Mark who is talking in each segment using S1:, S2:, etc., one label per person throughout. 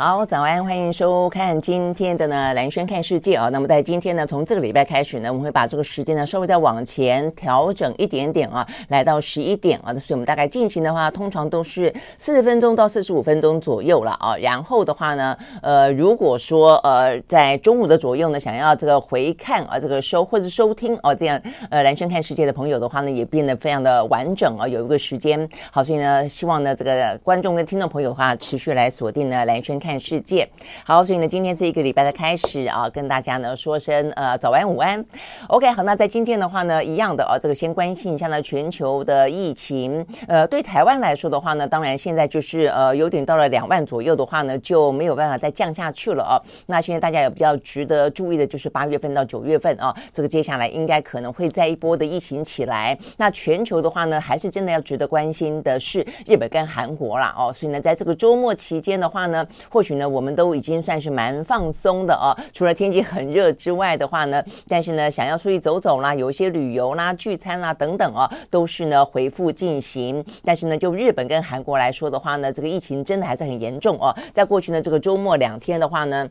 S1: 好，早安，欢迎收看今天的呢蓝轩看世界啊。那么在今天呢，从这个礼拜开始呢，我们会把这个时间呢稍微再往前调整一点点啊，来到十一点啊。所以我们大概进行的话，通常都是四十分钟到四十五分钟左右了啊。然后的话呢，呃，如果说呃在中午的左右呢，想要这个回看啊，这个收或者收听哦、啊，这样呃蓝轩看世界的朋友的话呢，也变得非常的完整啊，有一个时间。好，所以呢，希望呢这个观众跟听众朋友的话，持续来锁定呢蓝轩看。看世界，好，所以呢，今天这一个礼拜的开始啊，跟大家呢说声呃早安午安，OK，好，那在今天的话呢，一样的啊，这个先关心一下呢全球的疫情，呃，对台湾来说的话呢，当然现在就是呃有点到了两万左右的话呢，就没有办法再降下去了啊。那现在大家也比较值得注意的就是八月份到九月份啊，这个接下来应该可能会再一波的疫情起来。那全球的话呢，还是真的要值得关心的是日本跟韩国啦哦，所以呢，在这个周末期间的话呢。或许呢，我们都已经算是蛮放松的哦。除了天气很热之外的话呢，但是呢，想要出去走走啦，有一些旅游啦、聚餐啦等等哦，都是呢回复进行。但是呢，就日本跟韩国来说的话呢，这个疫情真的还是很严重哦。在过去呢，这个周末两天的话呢。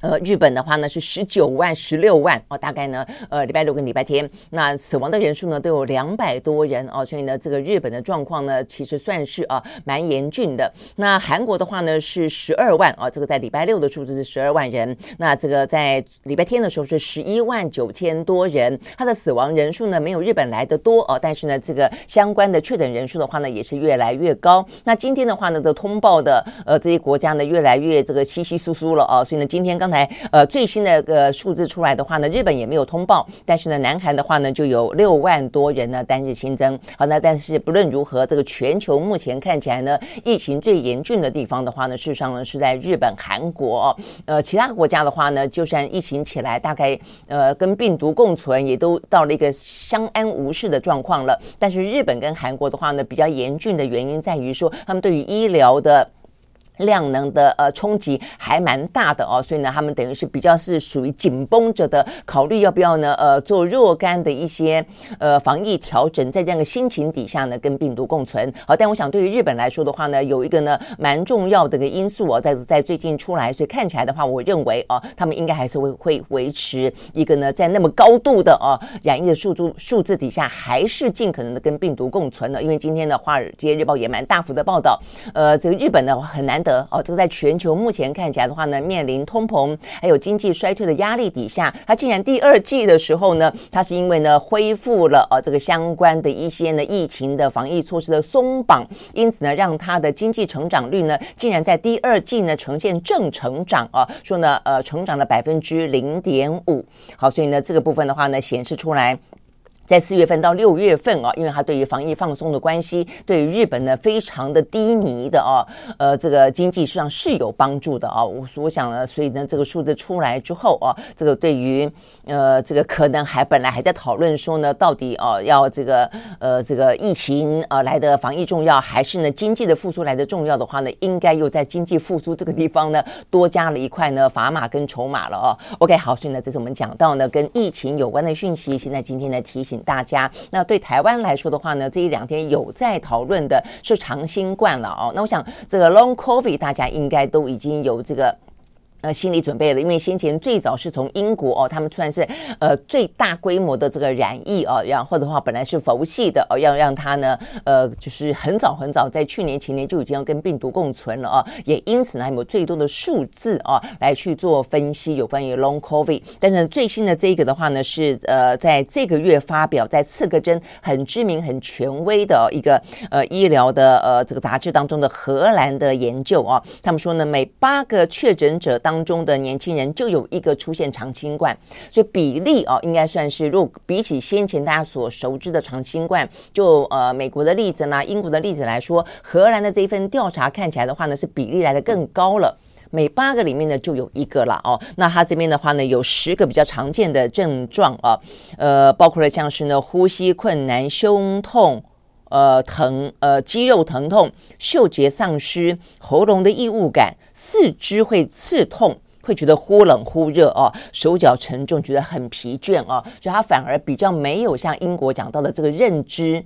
S1: 呃，日本的话呢是十九万、十六万哦，大概呢，呃，礼拜六跟礼拜天，那死亡的人数呢都有两百多人哦，所以呢，这个日本的状况呢其实算是啊蛮严峻的。那韩国的话呢是十二万哦，这个在礼拜六的数字是十二万人，那这个在礼拜天的时候是十一万九千多人，它的死亡人数呢没有日本来的多哦，但是呢，这个相关的确诊人数的话呢也是越来越高。那今天的话呢，这通报的呃这些国家呢越来越这个稀稀疏疏了哦，所以呢，今天刚。才才呃最新的个数字出来的话呢，日本也没有通报，但是呢，南韩的话呢就有六万多人呢单日新增。好，那但是不论如何，这个全球目前看起来呢，疫情最严峻的地方的话呢，事实上呢是在日本、韩国。呃，其他国家的话呢，就算疫情起来，大概呃跟病毒共存，也都到了一个相安无事的状况了。但是日本跟韩国的话呢，比较严峻的原因在于说，他们对于医疗的。量能的呃冲击还蛮大的哦，所以呢，他们等于是比较是属于紧绷着的，考虑要不要呢呃做若干的一些呃防疫调整，在这样的心情底下呢，跟病毒共存。好，但我想对于日本来说的话呢，有一个呢蛮重要的一个因素哦，在在最近出来，所以看起来的话，我认为哦，他们应该还是会会维持一个呢在那么高度的哦染疫的数字数字底下，还是尽可能的跟病毒共存的。因为今天的《华尔街日报》也蛮大幅的报道，呃，这个日本呢很难。的哦，这个在全球目前看起来的话呢，面临通膨还有经济衰退的压力底下，它竟然第二季的时候呢，它是因为呢恢复了呃这个相关的一些呢疫情的防疫措施的松绑，因此呢让它的经济成长率呢竟然在第二季呢呈现正成长啊，说呢呃成长了百分之零点五，好，所以呢这个部分的话呢显示出来。在四月份到六月份啊，因为它对于防疫放松的关系，对于日本呢非常的低迷的啊，呃，这个经济实际上是有帮助的啊。我我想呢，所以呢，这个数字出来之后啊，这个对于呃，这个可能还本来还在讨论说呢，到底啊要这个呃这个疫情啊来的防疫重要，还是呢经济的复苏来的重要的话呢，应该又在经济复苏这个地方呢多加了一块呢砝码跟筹码了啊。OK，好，所以呢，这是我们讲到呢跟疫情有关的讯息。现在今天的提醒。大家，那对台湾来说的话呢，这一两天有在讨论的是长新冠了哦。那我想这个 Long COVID 大家应该都已经有这个。呃，心理准备了，因为先前最早是从英国哦，他们算是呃最大规模的这个染疫哦，然后的话本来是佛系的哦，要让他呢呃就是很早很早在去年前年就已经要跟病毒共存了哦，也因此呢还有最多的数字哦来去做分析有关于 Long COVID，但是最新的这个的话呢是呃在这个月发表在刺客针很知名很权威的一个呃医疗的呃这个杂志当中的荷兰的研究啊，他们说呢每八个确诊者当中的年轻人就有一个出现长新冠，所以比例哦，应该算是，如果比起先前大家所熟知的长新冠，就呃美国的例子呢，英国的例子来说，荷兰的这一份调查看起来的话呢，是比例来的更高了，每八个里面呢就有一个了哦。那他这边的话呢，有十个比较常见的症状啊，呃，包括了像是呢呼吸困难、胸痛。呃疼呃肌肉疼痛、嗅觉丧失、喉咙的异物感、四肢会刺痛。会觉得忽冷忽热哦，手脚沉重，觉得很疲倦哦，所以他反而比较没有像英国讲到的这个认知。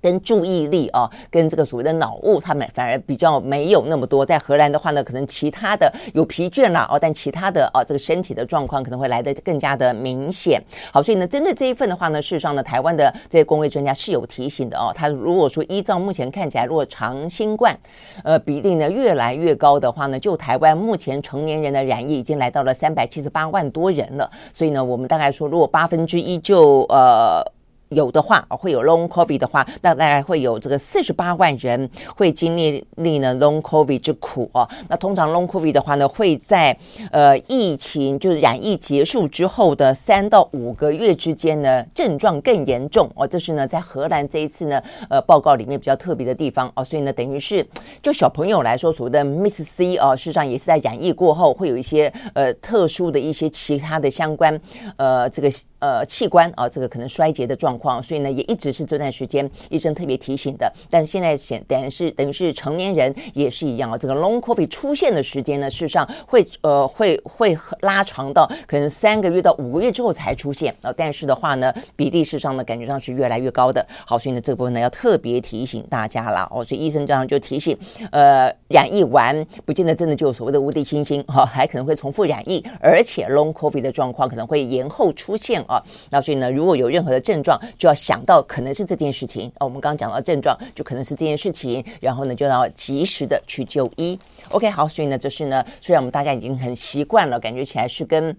S1: 跟注意力啊，跟这个所谓的脑雾，他们反而比较没有那么多。在荷兰的话呢，可能其他的有疲倦啦哦，但其他的啊，这个身体的状况可能会来得更加的明显。好，所以呢，针对这一份的话呢，事实上呢，台湾的这些公卫专家是有提醒的哦。他如果说依照目前看起来，如果长新冠呃比例呢越来越高的话呢，就台湾目前成年人的染疫已经来到了三百七十八万多人了。所以呢，我们大概说，如果八分之一就呃。有的话，会有 Long COVID 的话，那大概会有这个四十八万人会经历历呢 Long COVID 之苦哦。那通常 Long COVID 的话呢，会在呃疫情就是染疫结束之后的三到五个月之间呢，症状更严重哦。这是呢在荷兰这一次呢呃报告里面比较特别的地方哦。所以呢，等于是就小朋友来说，所谓的 Miss C 哦，事实上也是在染疫过后会有一些呃特殊的一些其他的相关呃这个呃器官啊、这个可能衰竭的状况。所以呢，也一直是这段时间医生特别提醒的。但现在显等于是等于是成年人也是一样啊。这个 Long COVID 出现的时间呢，事实上会呃会会拉长到可能三个月到五个月之后才出现啊。但是的话呢，比例事实上呢，感觉上是越来越高的。好，所以呢，这个部分呢要特别提醒大家了哦。所以医生这样就提醒，呃，染疫完不见得真的就有所谓的无敌星星哈，还可能会重复染疫，而且 Long COVID 的状况可能会延后出现啊。那所以呢，如果有任何的症状，就要想到可能是这件事情哦，我们刚刚讲到症状，就可能是这件事情，然后呢就要及时的去就医。OK，好，所以呢，就是呢，虽然我们大家已经很习惯了，感觉起来是跟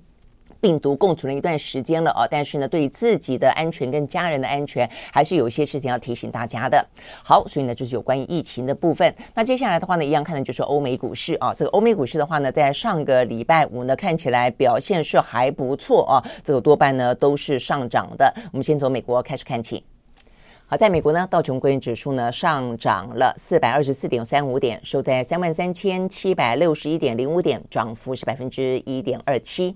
S1: 病毒共处了一段时间了啊，但是呢，对自己的安全跟家人的安全，还是有一些事情要提醒大家的。好，所以呢，就是有关于疫情的部分。那接下来的话呢，一样看的就是欧美股市啊。这个欧美股市的话呢，在上个礼拜五呢，看起来表现是还不错啊，这个多半呢都是上涨的。我们先从美国开始看起。好，在美国呢，道琼工业指数呢上涨了四百二十四点三五点，收在三万三千七百六十一点零五点，涨幅是百分之一点二七。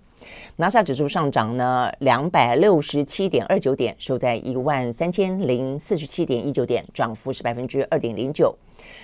S1: 纳斯达克指数上涨呢两百六十七点二九点，收在一万三千零四十七点一九点，涨幅是百分之二点零九。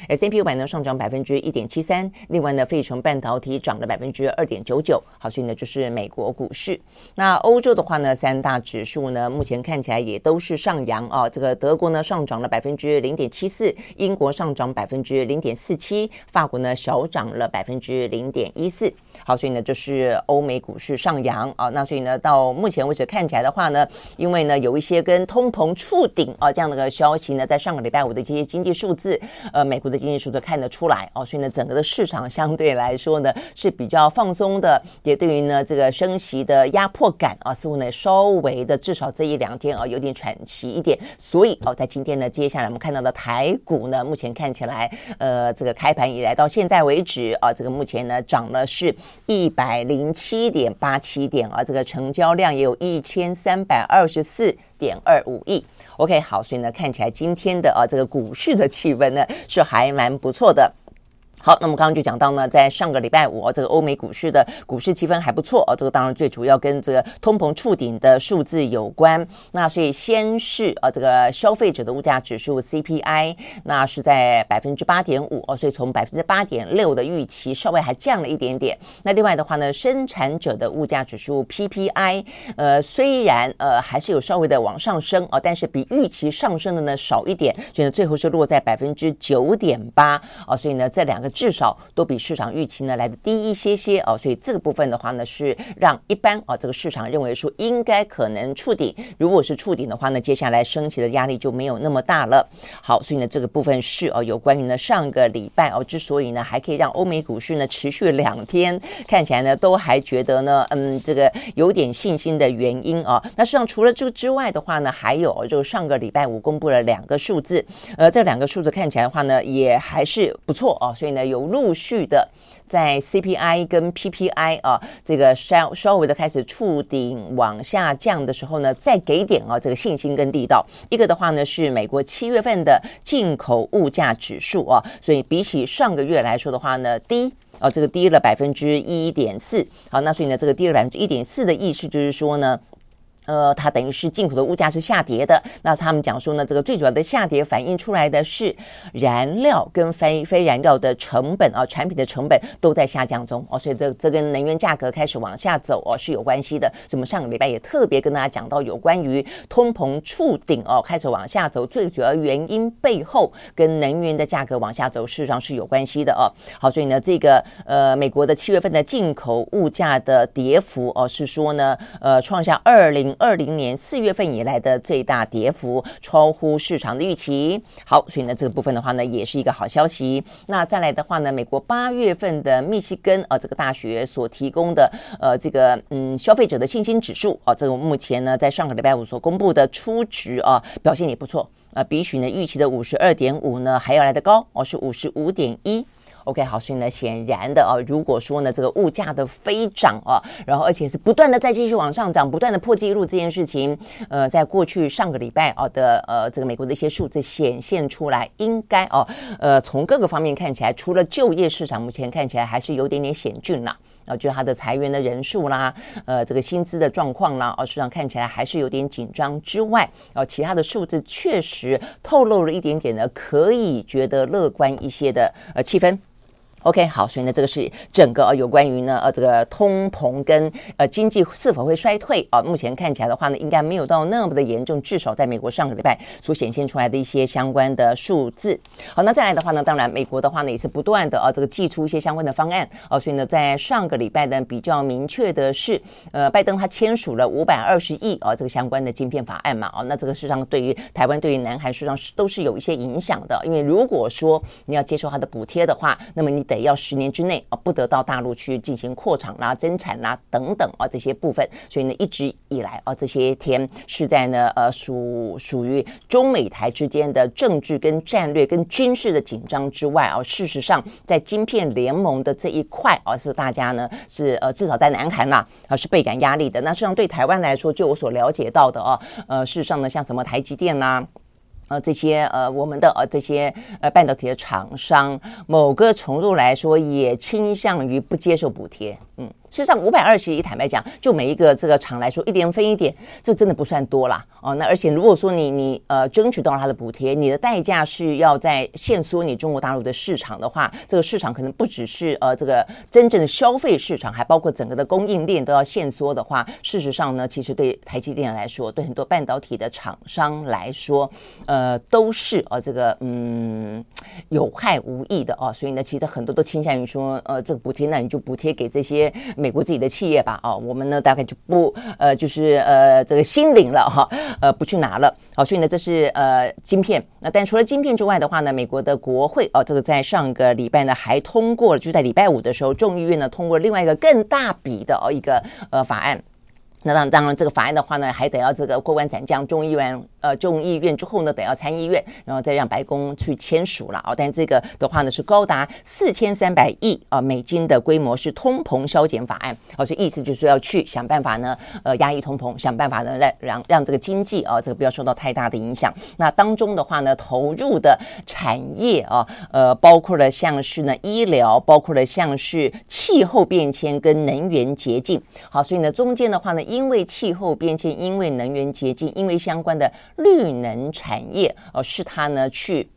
S1: S&P 五百呢上涨百分之一点七三，另外呢，费城半导体涨了百分之二点九九。好，所以呢，就是美国股市。那欧洲的话呢，三大指数呢，目前看起来也都是上扬啊。这个德国呢上涨了百分之零点七四，英国上涨百分之零点四七，法国呢小涨了百分之零点一四。好，所以呢，就是欧美股市上扬啊。那所以呢，到目前为止看起来的话呢，因为呢有一些跟通膨触顶啊这样的个消息呢，在上个礼拜五的这些经济数字，呃。美国的经济数字看得出来哦，所以呢，整个的市场相对来说呢是比较放松的，也对于呢这个升息的压迫感啊，似乎呢稍微的至少这一两天啊有点喘息一点。所以哦，在今天呢，接下来我们看到的台股呢，目前看起来呃这个开盘以来到现在为止啊，这个目前呢涨了是一百零七点八七点啊，这个成交量也有一千三百二十四点二五亿。OK，好，所以呢，看起来今天的啊这个股市的气氛呢是还蛮不错的。好，那么刚刚就讲到呢，在上个礼拜五，这个欧美股市的股市气氛还不错哦。这个当然最主要跟这个通膨触顶的数字有关。那所以先是呃这个消费者的物价指数 CPI，那是在百分之八点五哦，所以从百分之八点六的预期稍微还降了一点点。那另外的话呢，生产者的物价指数 PPI，呃虽然呃还是有稍微的往上升哦，但是比预期上升的呢少一点，所以呢最后是落在百分之九点八哦。所以呢这两个。至少都比市场预期呢来的低一些些哦，所以这个部分的话呢是让一般啊这个市场认为说应该可能触顶，如果是触顶的话呢，接下来升息的压力就没有那么大了。好，所以呢这个部分是哦有关于呢上个礼拜哦之所以呢还可以让欧美股市呢持续两天看起来呢都还觉得呢嗯这个有点信心的原因啊。那实际上除了这个之外的话呢，还有就上个礼拜五公布了两个数字，呃这两个数字看起来的话呢也还是不错哦，所以呢。有陆续的在 CPI 跟 PPI 啊，这个稍稍微的开始触顶往下降的时候呢，再给点啊这个信心跟力道。一个的话呢是美国七月份的进口物价指数啊，所以比起上个月来说的话呢，低啊这个低了百分之一点四。好，那所以呢这个低了百分之一点四的意思就是说呢。呃，它等于是进口的物价是下跌的。那他们讲说呢，这个最主要的下跌反映出来的是燃料跟非非燃料的成本啊，产品的成本都在下降中哦，所以这这跟能源价格开始往下走哦是有关系的。所以我们上个礼拜也特别跟大家讲到有关于通膨触顶哦，开始往下走，最主要原因背后跟能源的价格往下走，事实上是有关系的哦。好，所以呢，这个呃，美国的七月份的进口物价的跌幅哦，是说呢，呃，创下二零。二零年四月份以来的最大跌幅，超乎市场的预期。好，所以呢，这个部分的话呢，也是一个好消息。那再来的话呢，美国八月份的密西根呃这个大学所提供的呃这个嗯消费者的信心指数啊，这个目前呢在上个礼拜五所公布的初值啊，表现也不错啊，比起呢预期的五十二点五呢还要来得高哦，是五十五点一。OK，好，所以呢，显然的啊，如果说呢，这个物价的飞涨啊，然后而且是不断的再继续往上涨，不断的破纪录这件事情，呃，在过去上个礼拜啊的呃这个美国的一些数字显现出来，应该哦，呃，从各个方面看起来，除了就业市场目前看起来还是有点点险峻啦，啊就他的裁员的人数啦，呃，这个薪资的状况啦，啊，市场看起来还是有点紧张之外，啊，其他的数字确实透露了一点点的可以觉得乐观一些的呃气氛。OK，好，所以呢，这个是整个呃有关于呢呃这个通膨跟呃经济是否会衰退啊，目前看起来的话呢，应该没有到那么的严重，至少在美国上个礼拜所显现出来的一些相关的数字。好，那再来的话呢，当然美国的话呢也是不断的啊这个寄出一些相关的方案啊，所以呢，在上个礼拜呢比较明确的是，呃，拜登他签署了五百二十亿啊这个相关的晶片法案嘛，啊，那这个事实上对于台湾对于南韩事实上是都是有一些影响的，因为如果说你要接受他的补贴的话，那么你得要十年之内啊，不得到大陆去进行扩厂啦、增产啦等等啊这些部分，所以呢，一直以来啊，这些天是在呢呃属属于中美台之间的政治跟战略跟军事的紧张之外啊，事实上在晶片联盟的这一块啊，是大家呢是呃至少在南韩啦啊是倍感压力的。那实际上对台湾来说，就我所了解到的啊，呃事实上呢，像什么台积电啦。呃，这些呃，我们的呃这些呃半导体的厂商，某个程度来说，也倾向于不接受补贴，嗯。事实上，五百二十亿，坦白讲，就每一个这个厂来说，一点分一点，这真的不算多啦。哦。那而且，如果说你你呃争取到了它的补贴，你的代价是要在限缩你中国大陆的市场的话，这个市场可能不只是呃这个真正的消费市场，还包括整个的供应链都要限缩的话，事实上呢，其实对台积电来说，对很多半导体的厂商来说，呃，都是呃这个嗯有害无益的哦。所以呢，其实很多都倾向于说，呃，这个补贴，那你就补贴给这些。美国自己的企业吧，哦，我们呢大概就不呃，就是呃这个新领了哈，呃不去拿了，好，所以呢这是呃晶片。那但除了晶片之外的话呢，美国的国会哦，这个在上个礼拜呢还通过了，就在礼拜五的时候，众议院呢通过了另外一个更大笔的哦一个呃法案。那当当然，这个法案的话呢，还得要这个过关斩将，众议院呃众议院之后呢，得要参议院，然后再让白宫去签署了啊。但这个的话呢，是高达四千三百亿啊美金的规模，是通膨削减法案。哦，所以意思就是说要去想办法呢，呃，压抑通膨，想办法呢，来让让这个经济啊，这个不要受到太大的影响。那当中的话呢，投入的产业啊，呃，包括了像是呢医疗，包括了像是气候变迁跟能源洁净。好，所以呢，中间的话呢。因因为气候变迁，因为能源洁净，因为相关的绿能产业，哦，是他呢去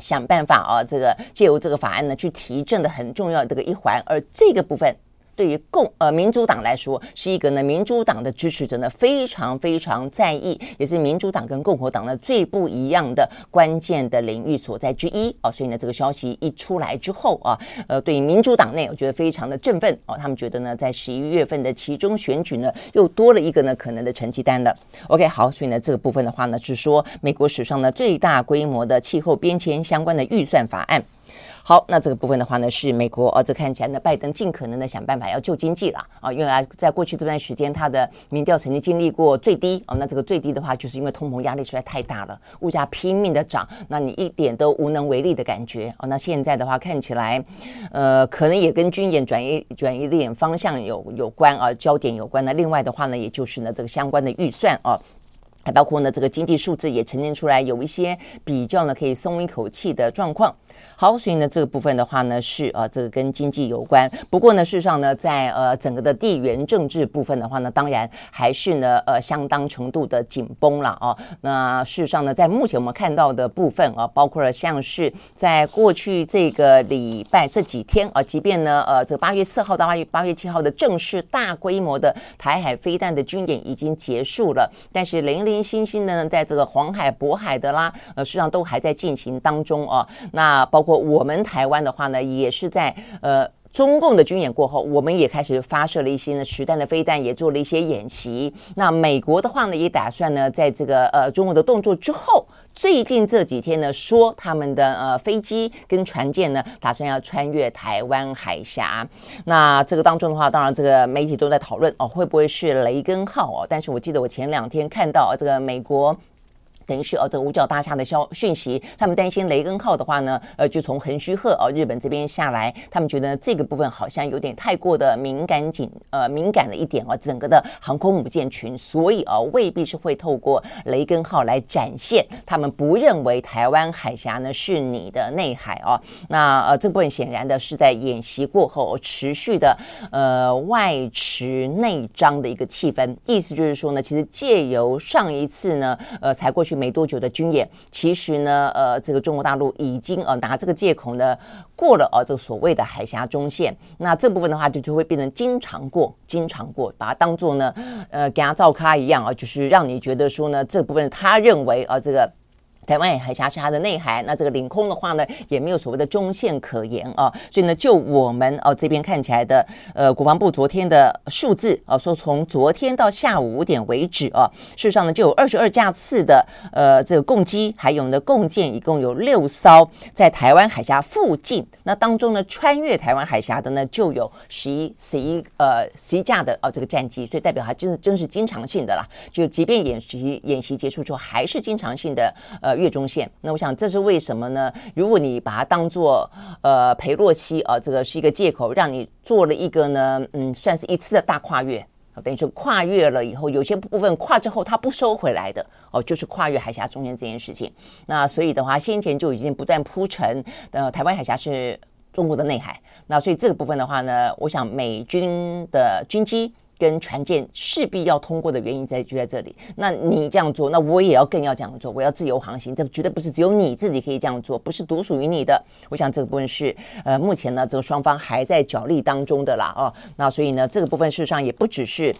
S1: 想办法啊，这个借由这个法案呢去提振的很重要的这个一环，而这个部分。对于共呃民主党来说，是一个呢民主党的支持者呢非常非常在意，也是民主党跟共和党呢最不一样的关键的领域所在之一啊、哦。所以呢，这个消息一出来之后啊，呃，对于民主党内，我觉得非常的振奋哦。他们觉得呢，在十一月份的其中选举呢，又多了一个呢可能的成绩单了。OK，好，所以呢，这个部分的话呢，是说美国史上呢最大规模的气候变迁相关的预算法案。好，那这个部分的话呢，是美国哦，这看起来呢，拜登尽可能的想办法要救经济了啊，因为在过去这段时间，他的民调曾经经历过最低哦，那这个最低的话，就是因为通膨压力实在太大了，物价拼命的涨，那你一点都无能为力的感觉哦。那现在的话，看起来，呃，可能也跟军演转移转移点方向有有关啊，焦点有关。那另外的话呢，也就是呢，这个相关的预算啊。还包括呢，这个经济数字也呈现出来有一些比较呢可以松一口气的状况。好，所以呢这个部分的话呢是啊，这个跟经济有关。不过呢，事实上呢，在呃整个的地缘政治部分的话呢，当然还是呢呃相当程度的紧绷了啊。那事实上呢，在目前我们看到的部分啊，包括了像是在过去这个礼拜这几天啊，即便呢呃这八月四号到八月八月七号的正式大规模的台海飞弹的军演已经结束了，但是零零。星星的呢，在这个黄海、渤海的啦，呃，事实上都还在进行当中哦。那包括我们台湾的话呢，也是在呃中共的军演过后，我们也开始发射了一些呢实弹的飞弹，也做了一些演习。那美国的话呢，也打算呢，在这个呃中国的动作之后，最近这几天呢，说他们的呃飞机跟船舰呢，打算要穿越台湾海峡。那这个当中的话，当然这个媒体都在讨论哦，会不会是雷根号哦？但是我记得我前两天看到这个美国。等于是哦，这五角大厦的消讯息，他们担心雷根号的话呢，呃，就从横须贺哦，日本这边下来，他们觉得这个部分好像有点太过的敏感紧，呃，敏感了一点哦，整个的航空母舰群，所以哦，未必是会透过雷根号来展现，他们不认为台湾海峡呢是你的内海哦。那呃，这部分显然的是在演习过后持续的呃外弛内张的一个气氛，意思就是说呢，其实借由上一次呢，呃，才过去。没多久的军演，其实呢，呃，这个中国大陆已经呃拿这个借口呢过了呃这个所谓的海峡中线，那这部分的话就就会变成经常过，经常过，把它当做呢呃给他照咖一样啊，就是让你觉得说呢这部分他认为啊这个。台湾海峡是它的内海，那这个领空的话呢，也没有所谓的中线可言啊。所以呢，就我们哦这边看起来的，呃，国防部昨天的数字啊，说从昨天到下午五点为止啊，事实上呢，就有二十二架次的呃这个共机，还有呢共建，一共有六艘在台湾海峡附近。那当中呢，穿越台湾海峡的呢，就有十一十一呃十一架的哦这个战机，所以代表它真的真是经常性的啦。就即便演习演习结束之后，还是经常性的呃。越中线，那我想这是为什么呢？如果你把它当做呃裴洛西啊，这个是一个借口，让你做了一个呢，嗯，算是一次的大跨越，等于说跨越了以后，有些部分跨之后它不收回来的哦，就是跨越海峡中间这件事情。那所以的话，先前就已经不断铺陈，呃，台湾海峡是中国的内海，那所以这个部分的话呢，我想美军的军机。跟船舰势必要通过的原因在就在这里。那你这样做，那我也要更要这样做。我要自由航行，这绝对不是只有你自己可以这样做，不是独属于你的。我想这个部分是呃，目前呢，这个双方还在角力当中的啦。哦，那所以呢，这个部分事实上也不只是。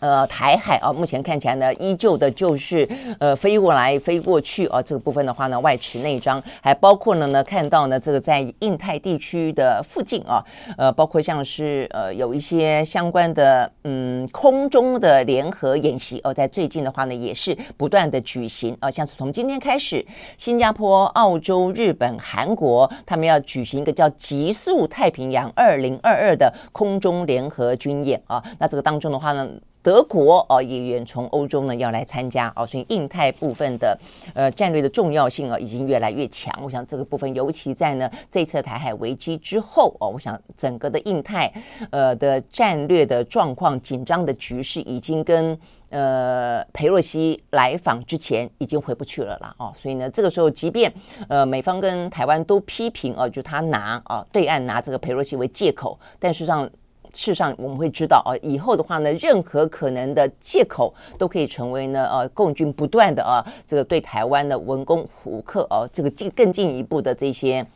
S1: 呃，台海啊，目前看起来呢，依旧的就是呃飞过来飞过去啊，这个部分的话呢，外弛内张，还包括了呢，看到呢，这个在印太地区的附近啊，呃，包括像是呃有一些相关的嗯空中的联合演习哦，在最近的话呢，也是不断的举行啊，像是从今天开始，新加坡、澳洲、日本、韩国，他们要举行一个叫“极速太平洋二零二二”的空中联合军演啊，那这个当中的话呢。德国哦，也远从欧洲呢要来参加哦，所以印太部分的呃战略的重要性啊，已经越来越强。我想这个部分，尤其在呢这次台海危机之后哦，我想整个的印太呃的战略的状况紧张的局势，已经跟呃裴洛西来访之前已经回不去了啦哦。所以呢，这个时候即便呃美方跟台湾都批评哦，就他拿啊对岸拿这个裴洛西为借口，但实际上。事实上，我们会知道啊，以后的话呢，任何可能的借口都可以成为呢，呃，共军不断的啊，这个对台湾的文攻武克哦，这个进更进一步的这些。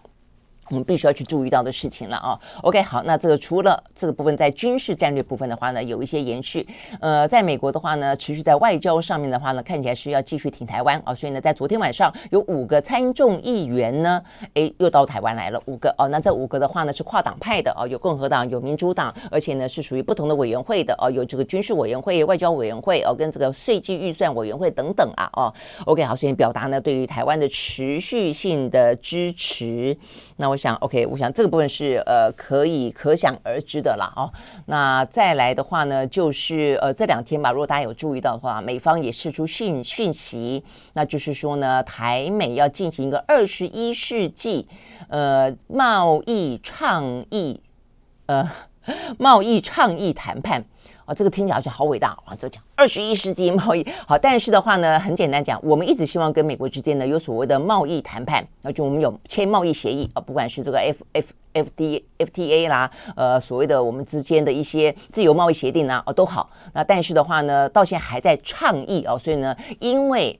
S1: 我们必须要去注意到的事情了啊。OK，好，那这个除了这个部分在军事战略部分的话呢，有一些延续。呃，在美国的话呢，持续在外交上面的话呢，看起来是要继续挺台湾啊。所以呢，在昨天晚上有五个参众议员呢，诶，又到台湾来了五个哦。那这五个的话呢是跨党派的哦，有共和党，有民主党，而且呢是属于不同的委员会的哦，有这个军事委员会、外交委员会哦，跟这个税计预算委员会等等啊哦。OK，好，所以表达呢对于台湾的持续性的支持。那我想，OK，我想这个部分是呃可以可想而知的啦哦。那再来的话呢，就是呃这两天吧，如果大家有注意到的话，美方也释出讯讯息，那就是说呢，台美要进行一个二十一世纪呃贸易倡议呃 贸易倡议谈判。啊，这个听起来好像好伟大啊！这讲二十一世纪贸易好，但是的话呢，很简单讲，我们一直希望跟美国之间呢有所谓的贸易谈判，那就我们有签贸易协议啊，不管是这个 F F F D F T A 啦，呃，所谓的我们之间的一些自由贸易协定啊，哦都好。那但是的话呢，到现在还在倡议哦，所以呢，因为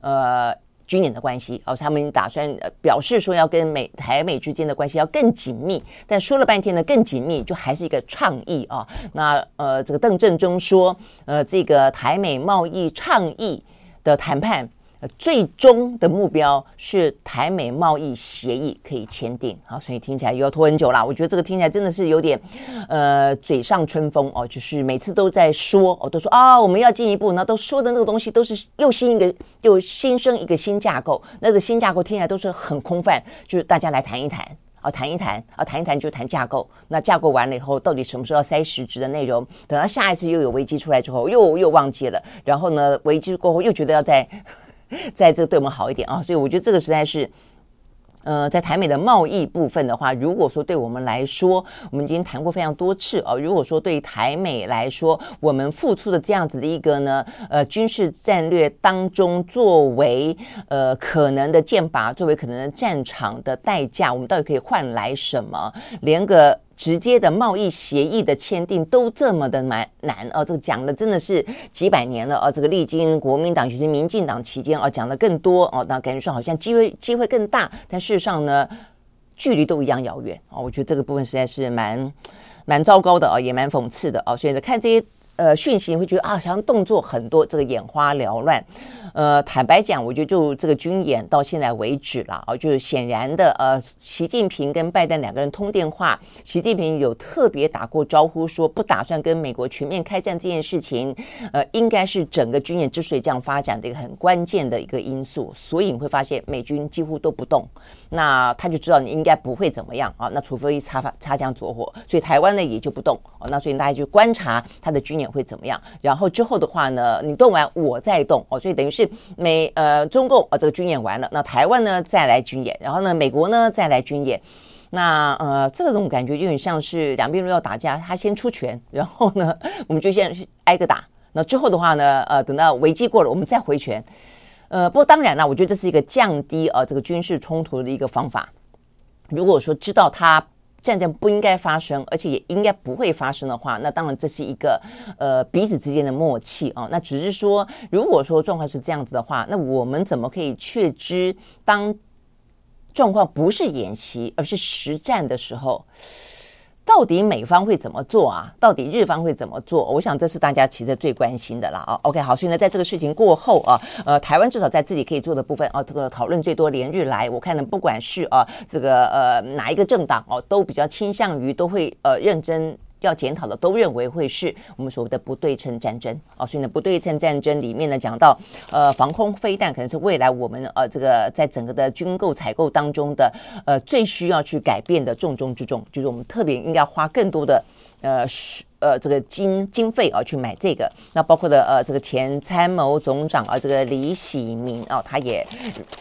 S1: 呃。军演的关系哦，他们打算呃表示说要跟美台美之间的关系要更紧密，但说了半天呢，更紧密就还是一个倡议啊。那呃，这个邓振中说，呃，这个台美贸易倡议的谈判。最终的目标是台美贸易协议可以签订，好，所以听起来又要拖很久了。我觉得这个听起来真的是有点，呃，嘴上春风哦，就是每次都在说哦，都说啊、我们要进一步，那都说的那个东西都是又新一个又新生一个新架构，那个新架构听起来都是很空泛，就是大家来谈一谈啊，谈一谈啊，谈一谈就谈架构。那架构完了以后，到底什么时候要塞实质的内容？等到下一次又有危机出来之后，又又忘记了，然后呢，危机过后又觉得要在。在这对我们好一点啊，所以我觉得这个实在是，呃，在台美的贸易部分的话，如果说对我们来说，我们已经谈过非常多次啊，如果说对台美来说，我们付出的这样子的一个呢，呃，军事战略当中作为呃可能的剑拔，作为可能的战场的代价，我们到底可以换来什么？连个。直接的贸易协议的签订都这么的蛮难哦，这个讲的真的是几百年了哦，这个历经国民党以及民进党期间哦，讲的更多哦，那感觉说好像机会机会更大，但事实上呢，距离都一样遥远哦。我觉得这个部分实在是蛮蛮糟糕的哦，也蛮讽刺的哦。所以呢，看这些。呃，讯息你会觉得啊，好像动作很多，这个眼花缭乱。呃，坦白讲，我觉得就这个军演到现在为止了啊，就是显然的，呃，习近平跟拜登两个人通电话，习近平有特别打过招呼，说不打算跟美国全面开战这件事情，呃，应该是整个军演之所以这样发展的一个很关键的一个因素。所以你会发现美军几乎都不动，那他就知道你应该不会怎么样啊，那除非擦擦枪走火，所以台湾呢也就不动哦，那所以大家就观察他的军演。会怎么样？然后之后的话呢，你动完我再动哦，所以等于是美呃中共啊这个军演完了，那台湾呢再来军演，然后呢美国呢再来军演，那呃这种感觉有点像是两边都要打架，他先出拳，然后呢我们就先挨个打，那之后的话呢呃等到危机过了，我们再回拳，呃不过当然了，我觉得这是一个降低啊这个军事冲突的一个方法。如果说知道他。战争不应该发生，而且也应该不会发生的话，那当然这是一个呃彼此之间的默契啊。那只是说，如果说状况是这样子的话，那我们怎么可以确知当状况不是演习，而是实战的时候？到底美方会怎么做啊？到底日方会怎么做？我想这是大家其实最关心的了哦。OK，好，所以呢，在这个事情过后啊，呃，台湾至少在自己可以做的部分啊，这个讨论最多连日来，我看呢，不管是啊这个呃哪一个政党哦，都比较倾向于都会呃认真。要检讨的都认为会是我们所谓的不对称战争。啊，所以呢，不对称战争里面呢讲到呃防空飞弹可能是未来我们呃这个在整个的军购采购当中的呃最需要去改变的重中之重，就是我们特别应该花更多的呃呃，这个经经费啊，去买这个，那包括的呃，这个前参谋总长啊，这个李喜明啊，他也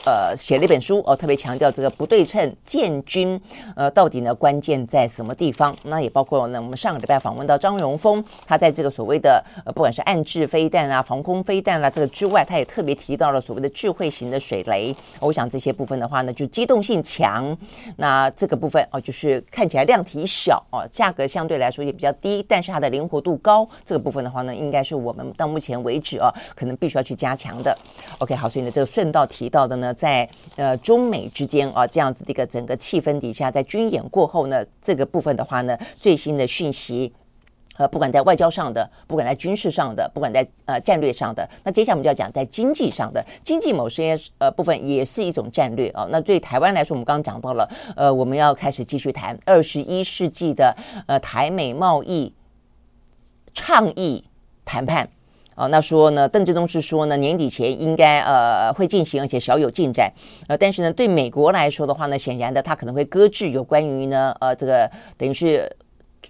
S1: 呃写了一本书哦，特别强调这个不对称建军，呃，到底呢关键在什么地方？那也包括呢，我们上个礼拜访问到张荣峰，他在这个所谓的呃，不管是暗制飞弹啊、防空飞弹啊这个之外，他也特别提到了所谓的智慧型的水雷。我想这些部分的话呢，就机动性强，那这个部分哦，就是看起来量体小哦，价格相对来说也比较低，但是。它的灵活度高，这个部分的话呢，应该是我们到目前为止啊，可能必须要去加强的。OK，好，所以呢，这个顺道提到的呢，在呃中美之间啊这样子的一个整个气氛底下，在军演过后呢，这个部分的话呢，最新的讯息，呃，不管在外交上的，不管在军事上的，不管在呃战略上的，那接下来我们就要讲在经济上的，经济某些呃部分也是一种战略啊。那对台湾来说，我们刚刚讲到了，呃，我们要开始继续谈二十一世纪的呃台美贸易。倡议谈判啊，那说呢，邓志东是说呢，年底前应该呃会进行，而且小有进展。呃，但是呢，对美国来说的话呢，显然的他可能会搁置有关于呢呃这个等于是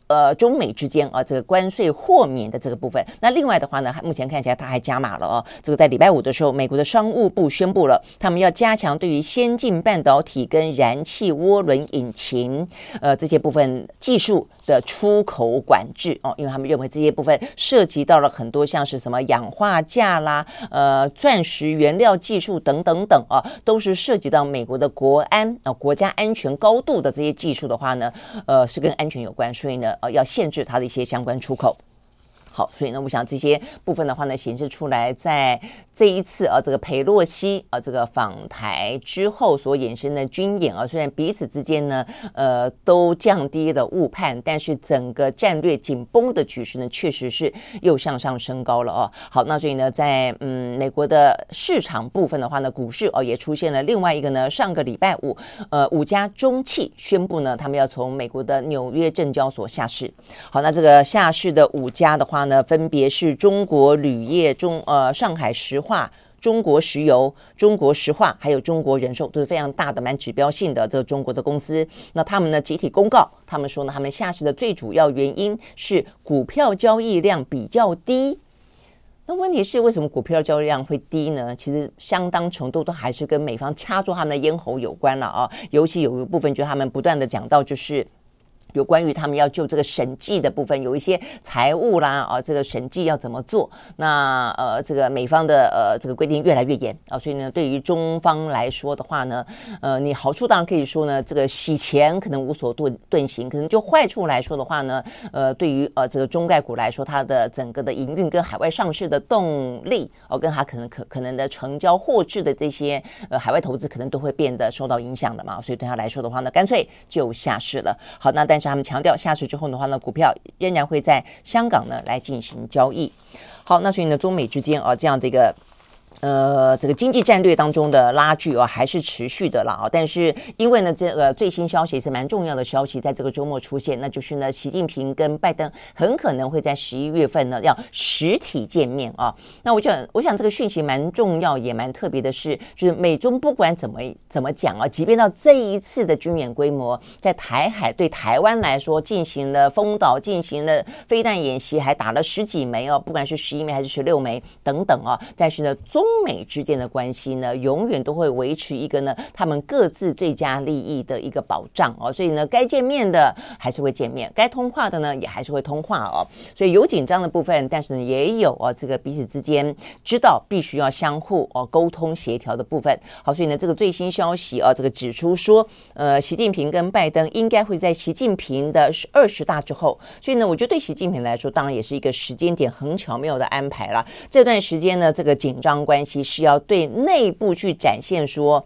S1: 呃，中美之间啊，这个关税豁免的这个部分。那另外的话呢，目前看起来它还加码了哦。这个在礼拜五的时候，美国的商务部宣布了，他们要加强对于先进半导体跟燃气涡轮引擎呃这些部分技术的出口管制哦，因为他们认为这些部分涉及到了很多像是什么氧化镓啦、呃钻石原料技术等等等啊，都是涉及到美国的国安啊、国家安全高度的这些技术的话呢，呃，是跟安全有关，所以呢。呃，要限制它的一些相关出口。好，所以呢，我想这些部分的话呢，显示出来在这一次啊，这个裴洛西啊，这个访台之后所衍生的军演啊，虽然彼此之间呢，呃，都降低了误判，但是整个战略紧绷的局势呢，确实是又向上升高了哦。好，那所以呢，在嗯美国的市场部分的话呢，股市哦也出现了另外一个呢，上个礼拜五，呃，五家中企宣布呢，他们要从美国的纽约证交所下市。好，那这个下市的五家的话。呢，分别是中国铝业、中呃上海石化、中国石油、中国石化，还有中国人寿，都是非常大的、蛮指标性的这个中国的公司。那他们呢集体公告，他们说呢，他们下市的最主要原因是股票交易量比较低。那问题是，为什么股票交易量会低呢？其实相当程度都还是跟美方掐住他们的咽喉有关了啊。尤其有一部分，就他们不断的讲到，就是。有关于他们要就这个审计的部分，有一些财务啦啊，这个审计要怎么做？那呃，这个美方的呃这个规定越来越严啊，所以呢，对于中方来说的话呢，呃，你好处当然可以说呢，这个洗钱可能无所遁遁形，可能就坏处来说的话呢，呃，对于呃这个中概股来说，它的整个的营运跟海外上市的动力哦，跟它可能可可能的成交获致的这些呃海外投资，可能都会变得受到影响的嘛，所以对他来说的话呢，干脆就下市了。好，那但他们强调，下市之后的话呢，股票仍然会在香港呢来进行交易。好，那所以呢，中美之间啊这样的一个。呃，这个经济战略当中的拉锯啊，还是持续的了啊。但是因为呢，这个最新消息是蛮重要的消息，在这个周末出现，那就是呢，习近平跟拜登很可能会在十一月份呢要实体见面啊。那我想，我想这个讯息蛮重要，也蛮特别的是，就是美中不管怎么怎么讲啊，即便到这一次的军演规模，在台海对台湾来说进行了封岛，进行了飞弹演习，还打了十几枚哦，不管是十一枚还是十六枚等等啊。但是呢，中中美之间的关系呢，永远都会维持一个呢，他们各自最佳利益的一个保障哦。所以呢，该见面的还是会见面，该通话的呢也还是会通话哦。所以有紧张的部分，但是呢也有哦，这个彼此之间知道必须要相互哦沟通协调的部分。好，所以呢这个最新消息啊，这个指出说，呃，习近平跟拜登应该会在习近平的二十大之后。所以呢，我觉得对习近平来说，当然也是一个时间点很巧妙的安排了。这段时间呢，这个紧张关关系。需要对内部去展现说。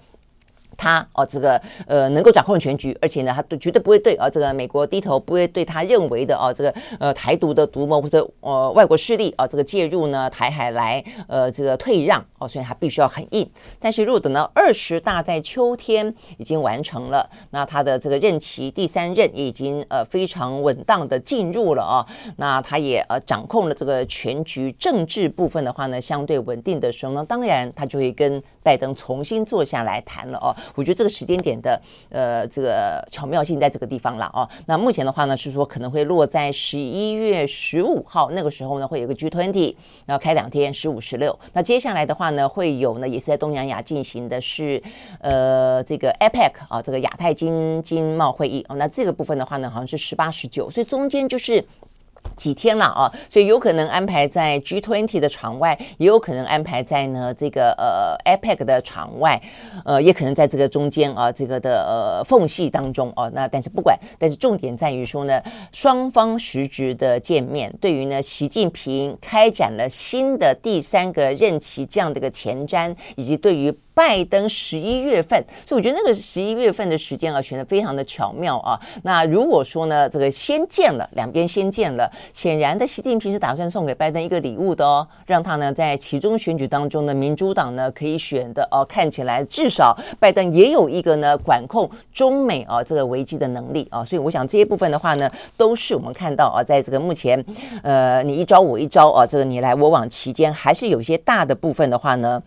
S1: 他哦，这个呃能够掌控全局，而且呢，他对绝对不会对啊这个美国低头，不会对他认为的哦这个呃台独的独谋或者呃外国势力啊这个介入呢台海来呃这个退让哦，所以他必须要很硬。但是如果等到二十大在秋天已经完成了，那他的这个任期第三任也已经呃非常稳当的进入了啊，那他也呃掌控了这个全局政治部分的话呢，相对稳定的时候呢，当然他就会跟拜登重新坐下来谈了哦。我觉得这个时间点的呃这个巧妙性在这个地方了哦。那目前的话呢是说可能会落在十一月十五号那个时候呢会有个 G20，然后开两天十五十六。那接下来的话呢会有呢也是在东南亚进行的是呃这个 APEC 啊这个亚太经经贸会议哦。那这个部分的话呢好像是十八十九，所以中间就是。几天了啊，所以有可能安排在 G20 的场外，也有可能安排在呢这个呃 APEC 的场外，呃，也可能在这个中间啊这个的呃缝隙当中哦。那但是不管，但是重点在于说呢，双方实质的见面，对于呢习近平开展了新的第三个任期这样的一个前瞻，以及对于。拜登十一月份，所以我觉得那个十一月份的时间啊，选得非常的巧妙啊。那如果说呢，这个先见了，两边先见了，显然的，习近平是打算送给拜登一个礼物的哦，让他呢在其中选举当中呢，民主党呢可以选的哦，看起来至少拜登也有一个呢管控中美啊这个危机的能力啊。所以我想这些部分的话呢，都是我们看到啊，在这个目前呃你一招我一招啊，这个你来我往期间，还是有些大的部分的话呢。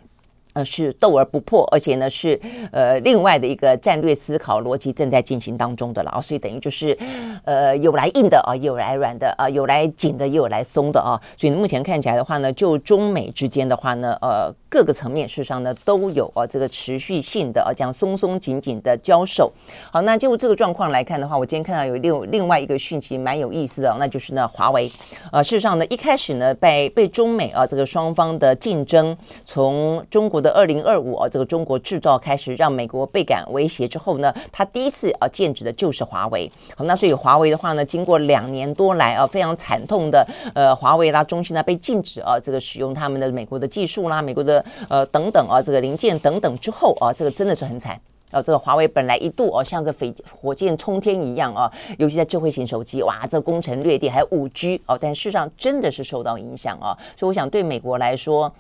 S1: 是斗而不破，而且呢是呃另外的一个战略思考逻辑正在进行当中的了啊，所以等于就是呃有来硬的啊，有来软的啊，有来紧的，也有来松的啊，所以目前看起来的话呢，就中美之间的话呢，呃各个层面事实上呢都有啊这个持续性的啊这样松松紧紧的交手。好，那就这个状况来看的话，我今天看到有另另外一个讯息蛮有意思的，那就是呢华为，呃事实上呢一开始呢被被中美啊这个双方的竞争从中国。的二零二五啊，这个中国制造开始让美国倍感威胁之后呢，他第一次啊剑指的就是华为。好，那所以华为的话呢，经过两年多来啊非常惨痛的呃华为啦、中兴呢被禁止啊这个使用他们的美国的技术啦、美国的呃等等啊这个零件等等之后啊，这个真的是很惨啊。这个华为本来一度哦、啊、像这飞火箭冲天一样啊，尤其在智慧型手机哇，这、攻城略地，还有五 G 哦、但事实上真的是受到影响啊。所以我想对美国来说。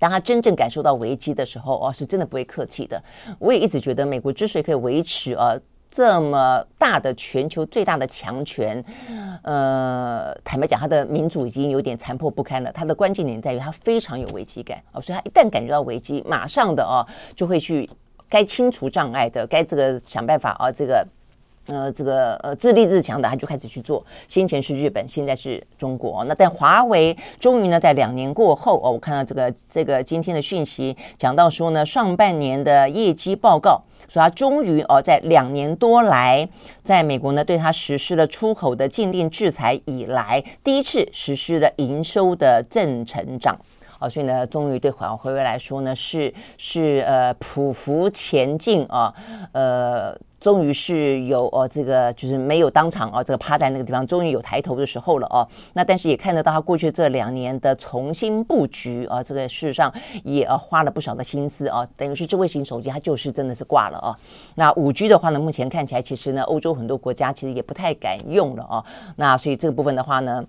S1: 当他真正感受到危机的时候，哦，是真的不会客气的。我也一直觉得，美国之所以可以维持呃这么大的全球最大的强权，呃，坦白讲，他的民主已经有点残破不堪了。他的关键点在于他非常有危机感哦，所以他一旦感觉到危机，马上的哦就会去该清除障碍的，该这个想办法啊，这个。呃，这个呃自立自强的，他就开始去做。先前是日本，现在是中国。那但华为终于呢，在两年过后哦，我看到这个这个今天的讯息讲到说呢，上半年的业绩报告说，他终于哦，在两年多来，在美国呢对他实施了出口的禁令制裁以来，第一次实施了营收的正成长。啊，所以呢，终于对华为来说呢，是是呃匍匐前进啊，呃，终于是有哦，这个就是没有当场啊，这个趴在那个地方，终于有抬头的时候了哦。那但是也看得到他过去这两年的重新布局啊，这个事实上也呃花了不少的心思啊，等于是智慧型手机它就是真的是挂了啊。那五 G 的话呢，目前看起来其实呢，欧洲很多国家其实也不太敢用了啊。那所以这个部分的话呢。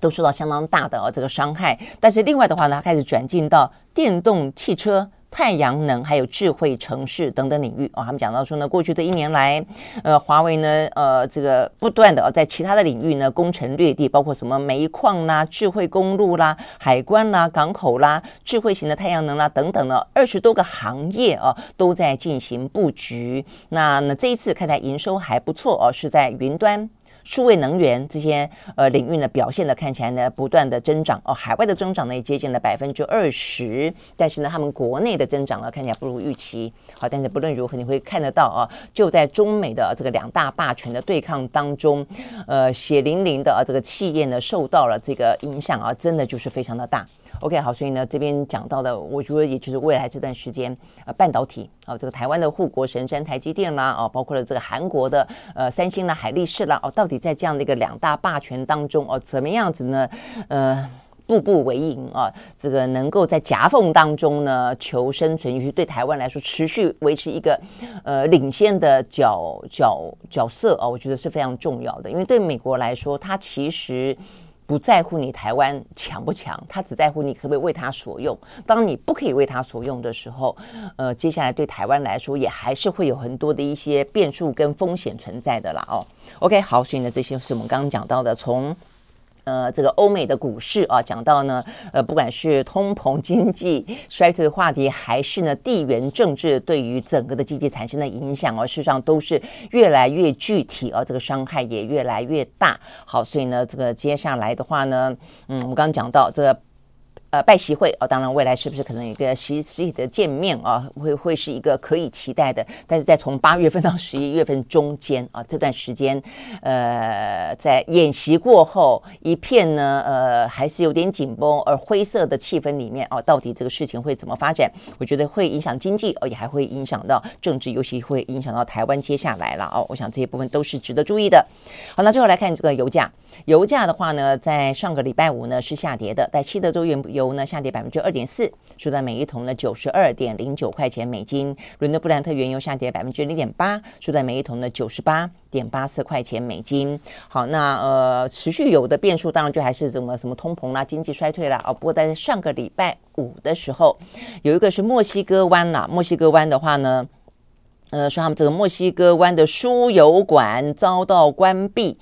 S1: 都受到相当大的这个伤害，但是另外的话呢，它开始转进到电动汽车、太阳能，还有智慧城市等等领域啊、哦。他们讲到说呢，过去这一年来，呃，华为呢，呃，这个不断的在其他的领域呢攻城略地，包括什么煤矿啦、智慧公路啦、海关啦、港口啦、智慧型的太阳能啦等等呢，二十多个行业啊都在进行布局。那那这一次看来营收还不错哦，是在云端。数位能源这些呃领域呢，表现的看起来呢不断的增长哦，海外的增长呢也接近了百分之二十，但是呢，他们国内的增长呢看起来不如预期。好，但是不论如何，你会看得到啊，就在中美的这个两大霸权的对抗当中，呃，血淋淋的啊这个企业呢受到了这个影响啊，真的就是非常的大。OK，好，所以呢，这边讲到的，我觉得也就是未来这段时间，呃，半导体啊，这个台湾的护国神山台积电啦，哦，包括了这个韩国的呃三星啦、海力士啦，哦，到底在这样的一个两大霸权当中，哦，怎么样子呢？呃，步步为营啊，这个能够在夹缝当中呢求生存，尤其对台湾来说，持续维持一个呃领先的角角角色啊，我觉得是非常重要的，因为对美国来说，它其实。不在乎你台湾强不强，他只在乎你可不可以为他所用。当你不可以为他所用的时候，呃，接下来对台湾来说也还是会有很多的一些变数跟风险存在的啦。哦，OK，好，所以呢，这些是我们刚刚讲到的，从。呃，这个欧美的股市啊，讲到呢，呃，不管是通膨、经济衰退的话题，还是呢地缘政治对于整个的经济产生的影响啊，事实上都是越来越具体啊，这个伤害也越来越大。好，所以呢，这个接下来的话呢，嗯，我们刚刚讲到这个。呃，拜习会啊，当然未来是不是可能有一个实实体的见面啊，会会是一个可以期待的。但是在从八月份到十一月份中间啊，这段时间，呃，在演习过后一片呢，呃，还是有点紧绷而灰色的气氛里面啊，到底这个事情会怎么发展？我觉得会影响经济，而也还会影响到政治，尤其会影响到台湾接下来了哦。我想这些部分都是值得注意的。好，那最后来看这个油价，油价的话呢，在上个礼拜五呢是下跌的，在西德州原油。油呢下跌百分之二点四，收在每一桶呢九十二点零九块钱美金。伦敦布兰特原油下跌百分之零点八，收在每一桶呢九十八点八四块钱美金。好，那呃持续有的变数，当然就还是什么什么通膨啦、经济衰退啦。哦，不过在上个礼拜五的时候，有一个是墨西哥湾啦，墨西哥湾的话呢。呃，说他们这个墨西哥湾的输油管遭到关闭。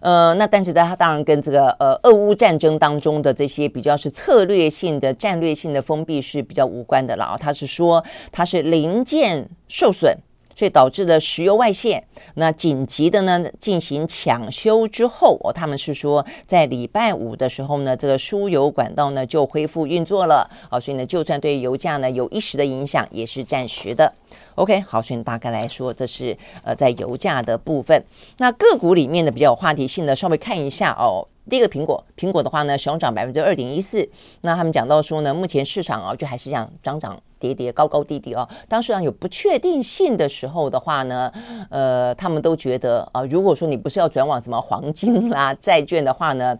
S1: 呃，那但是，它当然跟这个呃俄乌战争当中的这些比较是策略性的、战略性的封闭是比较无关的了啊。他是说它是零件受损。所以导致的石油外泄，那紧急的呢进行抢修之后，哦，他们是说在礼拜五的时候呢，这个输油管道呢就恢复运作了，啊，所以呢，就算对油价呢有一时的影响，也是暂时的。OK，好，所以大概来说，这是呃在油价的部分。那个股里面的比较有话题性的，稍微看一下哦。第一个苹果，苹果的话呢，熊涨百分之二点一四。那他们讲到说呢，目前市场啊，就还是这样涨涨跌跌，高高低低哦。当市场有不确定性的时候的话呢，呃，他们都觉得啊，如果说你不是要转往什么黄金啦、债券的话呢，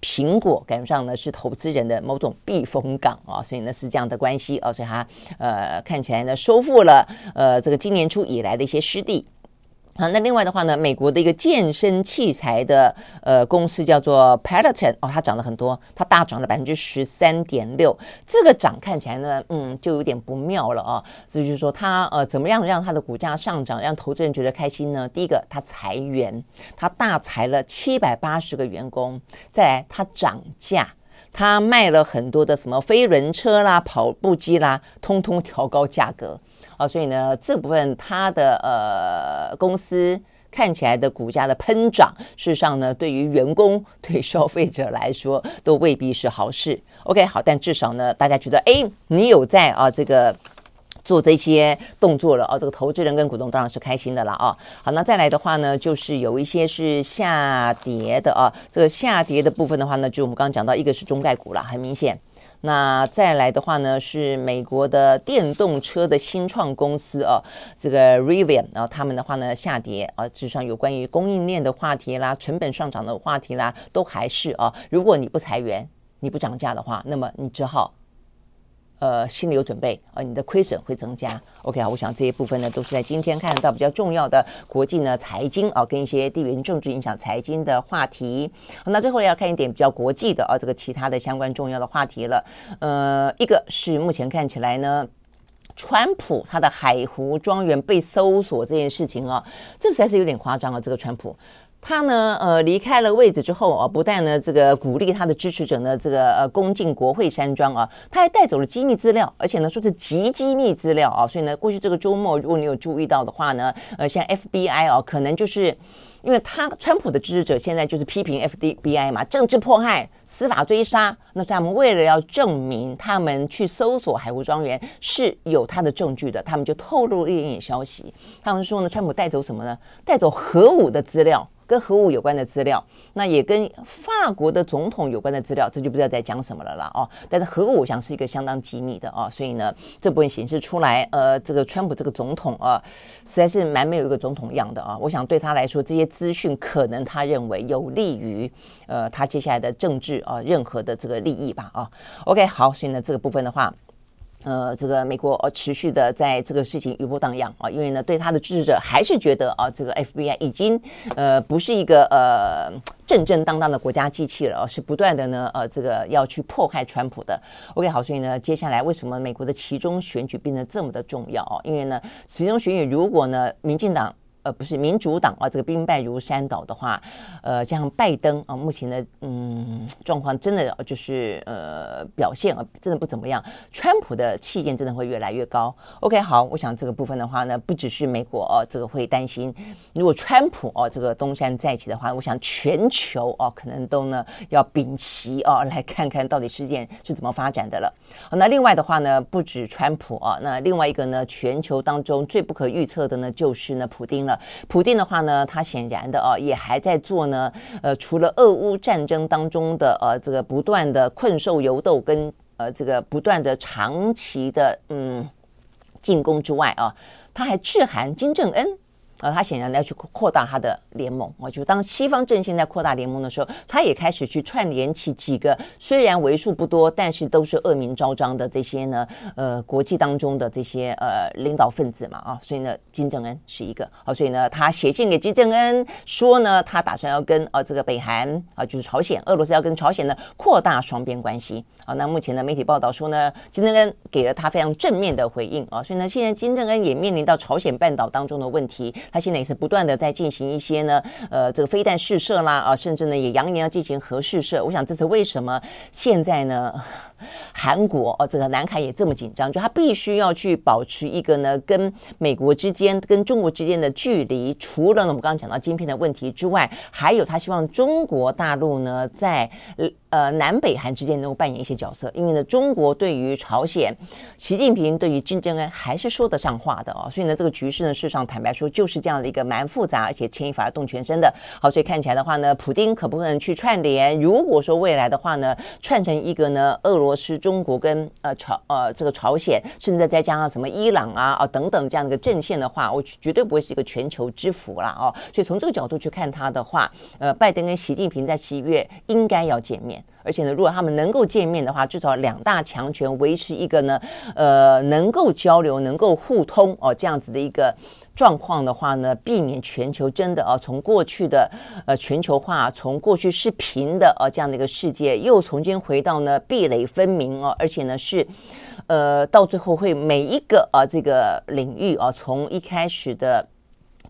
S1: 苹果赶上呢是投资人的某种避风港啊，所以呢是这样的关系啊，所以它呃看起来呢收复了呃这个今年初以来的一些失地。好，那另外的话呢，美国的一个健身器材的呃公司叫做 Peloton 哦，它涨了很多，它大涨了百分之十三点六，这个涨看起来呢，嗯，就有点不妙了啊。这就是说，它呃怎么样让它的股价上涨，让投资人觉得开心呢？第一个，它裁员，它大裁了七百八十个员工；再来，它涨价，它卖了很多的什么飞轮车啦、跑步机啦，通通调高价格。啊，所以呢，这部分它的呃公司看起来的股价的喷涨，事实上呢，对于员工、对消费者来说，都未必是好事。OK，好，但至少呢，大家觉得，哎，你有在啊这个做这些动作了啊，这个投资人跟股东当然是开心的了啊。好，那再来的话呢，就是有一些是下跌的啊，这个下跌的部分的话呢，就我们刚刚讲到，一个是中概股了，很明显。那再来的话呢，是美国的电动车的新创公司哦，这个 Rivian，然后他们的话呢下跌啊，就算有关于供应链的话题啦、成本上涨的话题啦，都还是啊，如果你不裁员、你不涨价的话，那么你只好。呃，心里有准备啊，你的亏损会增加。OK 啊，我想这些部分呢，都是在今天看得到比较重要的国际呢财经啊，跟一些地缘政治影响财经的话题。那最后要看一点比较国际的啊，这个其他的相关重要的话题了。呃，一个是目前看起来呢，川普他的海湖庄园被搜索这件事情啊，这实在是有点夸张啊，这个川普。他呢，呃，离开了位置之后啊，不但呢，这个鼓励他的支持者呢，这个呃，攻进国会山庄啊，他还带走了机密资料，而且呢，说是极机密资料啊，所以呢，过去这个周末，如果你有注意到的话呢，呃，像 FBI 啊，可能就是因为他川普的支持者现在就是批评 FBI 嘛，政治迫害、司法追杀，那他们为了要证明他们去搜索海湖庄园是有他的证据的，他们就透露一点点消息，他们说呢，川普带走什么呢？带走核武的资料。跟核武有关的资料，那也跟法国的总统有关的资料，这就不知道在讲什么了啦哦。但是核武我想是一个相当机密的哦，所以呢，这部分显示出来，呃，这个川普这个总统啊，实在是蛮没有一个总统样的啊。我想对他来说，这些资讯可能他认为有利于呃他接下来的政治啊任何的这个利益吧啊。OK，好，所以呢这个部分的话。呃，这个美国呃持续的在这个事情余波荡漾啊，因为呢，对他的支持者还是觉得啊，这个 FBI 已经呃不是一个呃正正当当的国家机器了，是不断的呢呃这个要去迫害川普的。OK，好，所以呢，接下来为什么美国的其中选举变得这么的重要啊？因为呢，其中选举如果呢，民进党。呃，不是民主党啊，这个兵败如山倒的话，呃，像拜登啊，目前的嗯状况真的就是呃表现啊，真的不怎么样。川普的气焰真的会越来越高。OK，好，我想这个部分的话呢，不只是美国哦，这个会担心，如果川普哦这个东山再起的话，我想全球哦可能都呢要屏息哦，来看看到底事件是怎么发展的了。那另外的话呢，不止川普啊，那另外一个呢，全球当中最不可预测的呢，就是呢普丁了。普定的话呢，他显然的哦，也还在做呢。呃，除了俄乌战争当中的呃这个不断的困兽犹斗跟呃这个不断的长期的嗯进攻之外啊，他还致函金正恩。呃，他显然要去扩大他的联盟啊，就当西方阵线在扩大联盟的时候，他也开始去串联起几个虽然为数不多，但是都是恶名昭彰的这些呢，呃，国际当中的这些呃领导分子嘛啊，所以呢，金正恩是一个啊，所以呢，他写信给金正恩说呢，他打算要跟啊这个北韩啊，就是朝鲜，俄罗斯要跟朝鲜呢扩大双边关系啊。那目前的媒体报道说呢，金正恩给了他非常正面的回应啊，所以呢，现在金正恩也面临到朝鲜半岛当中的问题。他现在也是不断的在进行一些呢，呃，这个飞弹试射啦，啊，甚至呢也扬言要进行核试射。我想这是为什么现在呢？韩国哦，这个南海也这么紧张，就他必须要去保持一个呢，跟美国之间、跟中国之间的距离。除了呢，我们刚刚讲到晶片的问题之外，还有他希望中国大陆呢，在呃南北韩之间能够扮演一些角色。因为呢，中国对于朝鲜，习近平对于金正恩还是说得上话的哦。所以呢，这个局势呢，事实上坦白说就是这样的一个蛮复杂，而且牵一发而动全身的。好，所以看起来的话呢，普丁可不可能去串联？如果说未来的话呢，串成一个呢，俄罗是中国跟呃朝呃这个朝鲜，甚至再加上什么伊朗啊啊等等这样的一个阵线的话，我绝对不会是一个全球之福了哦。所以从这个角度去看他的话，呃，拜登跟习近平在十一月应该要见面，而且呢，如果他们能够见面的话，至少两大强权维持一个呢呃能够交流、能够互通哦这样子的一个。状况的话呢，避免全球真的啊，从过去的呃全球化，从过去是平的啊这样的一个世界，又重新回到呢壁垒分明哦，而且呢是呃到最后会每一个啊这个领域啊，从一开始的。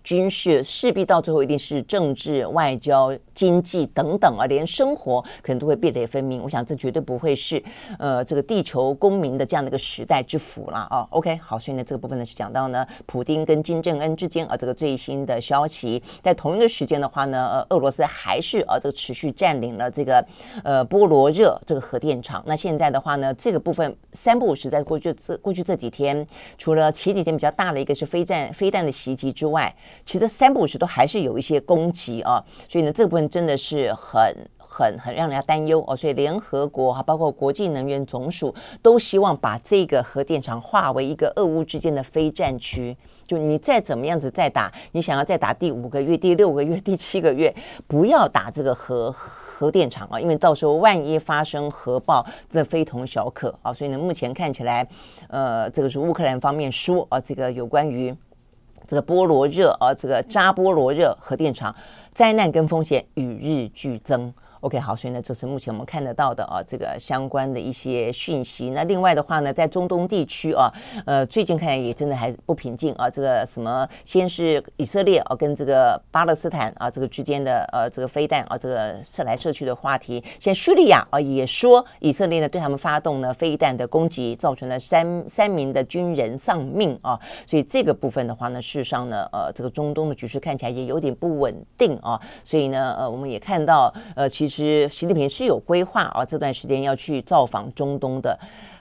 S1: 军事势必到最后一定是政治、外交、经济等等啊，连生活可能都会壁垒分明。我想这绝对不会是呃这个地球公民的这样的一个时代之福了啊。OK，好，所以呢这个部分呢是讲到呢普丁跟金正恩之间啊这个最新的消息，在同一个时间的话呢，呃俄罗斯还是啊这个持续占领了这个呃波罗热这个核电厂。那现在的话呢，这个部分三不五时在过去这过去这几天，除了前几天比较大的一个是飞弹飞弹的袭击之外。其实三不五时都还是有一些攻击啊，所以呢，这部分真的是很、很、很让人家担忧哦。所以联合国哈，包括国际能源总署都希望把这个核电厂划为一个俄乌之间的非战区。就你再怎么样子再打，你想要再打第五个月、第六个月、第七个月，不要打这个核核电厂啊，因为到时候万一发生核爆，这非同小可啊。所以呢，目前看起来，呃，这个是乌克兰方面说啊，这个有关于。这个波罗热啊，这个扎波罗热核电厂灾难跟风险与日俱增。OK，好，所以呢，这是目前我们看得到的啊，这个相关的一些讯息。那另外的话呢，在中东地区啊，呃，最近看来也真的还不平静啊。这个什么，先是以色列啊，跟这个巴勒斯坦啊，这个之间的呃，这个飞弹啊，这个射来射去的话题。现在叙利亚啊，也说以色列呢对他们发动呢飞弹的攻击，造成了三三名的军人丧命啊。所以这个部分的话呢，事实上呢，呃，这个中东的局势看起来也有点不稳定啊。所以呢，呃，我们也看到，呃，其实。是习近平是有规划啊，这段时间要去造访中东的。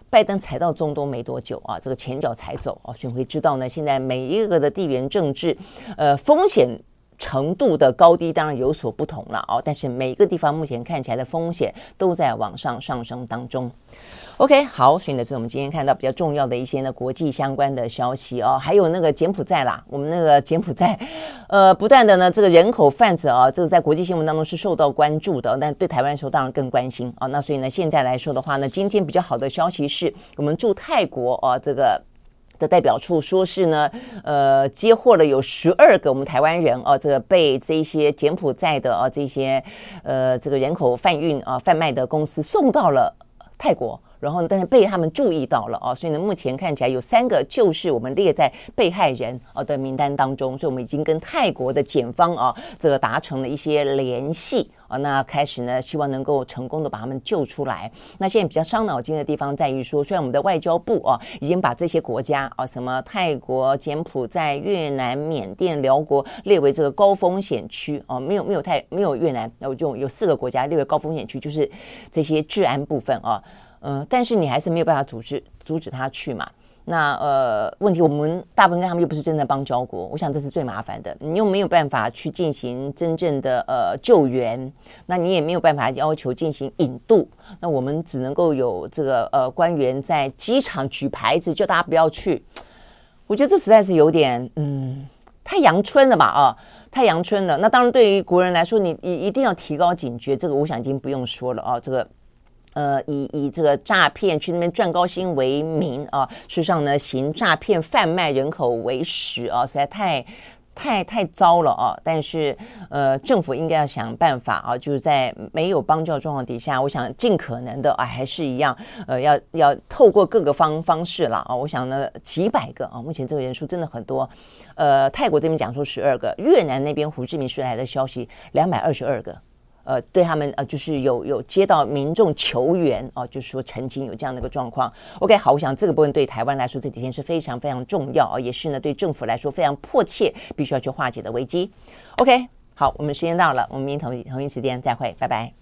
S1: 拜登才到中东没多久啊，这个前脚才走啊，选会知道呢，现在每一个的地缘政治，呃，风险程度的高低当然有所不同了啊，但是每一个地方目前看起来的风险都在往上上升当中。OK，好，所以呢，这是我们今天看到比较重要的一些呢国际相关的消息哦，还有那个柬埔寨啦，我们那个柬埔寨，呃，不断的呢这个人口贩子啊，这个在国际新闻当中是受到关注的，但对台湾来说当然更关心啊。那所以呢，现在来说的话呢，今天比较好的消息是我们驻泰国啊这个的代表处说是呢，呃，接获了有十二个我们台湾人啊，这个被这些柬埔寨的啊这些呃这个人口贩运啊贩卖的公司送到了泰国。然后呢，但是被他们注意到了啊，所以呢，目前看起来有三个就是我们列在被害人啊的名单当中，所以我们已经跟泰国的检方啊这个达成了一些联系啊，那开始呢，希望能够成功的把他们救出来。那现在比较伤脑筋的地方在于说，虽然我们的外交部啊已经把这些国家啊，什么泰国、柬埔寨、越南、缅甸、寮国列为这个高风险区啊，没有没有泰没有越南，那我就有四个国家列为高风险区，就是这些治安部分啊。嗯，但是你还是没有办法阻止阻止他去嘛？那呃，问题我们大部分跟他们又不是真的邦交国，我想这是最麻烦的。你又没有办法去进行真正的呃救援，那你也没有办法要求进行引渡，那我们只能够有这个呃官员在机场举牌子叫大家不要去。我觉得这实在是有点嗯。太阳春了吧啊，太阳春了。那当然，对于国人来说，你一一定要提高警觉，这个我想已经不用说了啊。这个呃，以以这个诈骗去那边赚高薪为名啊，事实上呢，行诈骗贩卖人口为实啊，实在太。太太糟了啊！但是，呃，政府应该要想办法啊，就是在没有帮教状况底下，我想尽可能的啊，还是一样，呃，要要透过各个方方式了啊。我想呢，几百个啊，目前这个人数真的很多。呃，泰国这边讲说十二个，越南那边胡志明市来的消息两百二十二个。呃，对他们呃，就是有有接到民众求援哦、就是说曾经有这样的一个状况。OK，好，我想这个部分对台湾来说这几天是非常非常重要啊、也是呢对政府来说非常迫切必须要去化解的危机。OK，好，我们时间到了，我们明天同一同一时间再会，拜拜。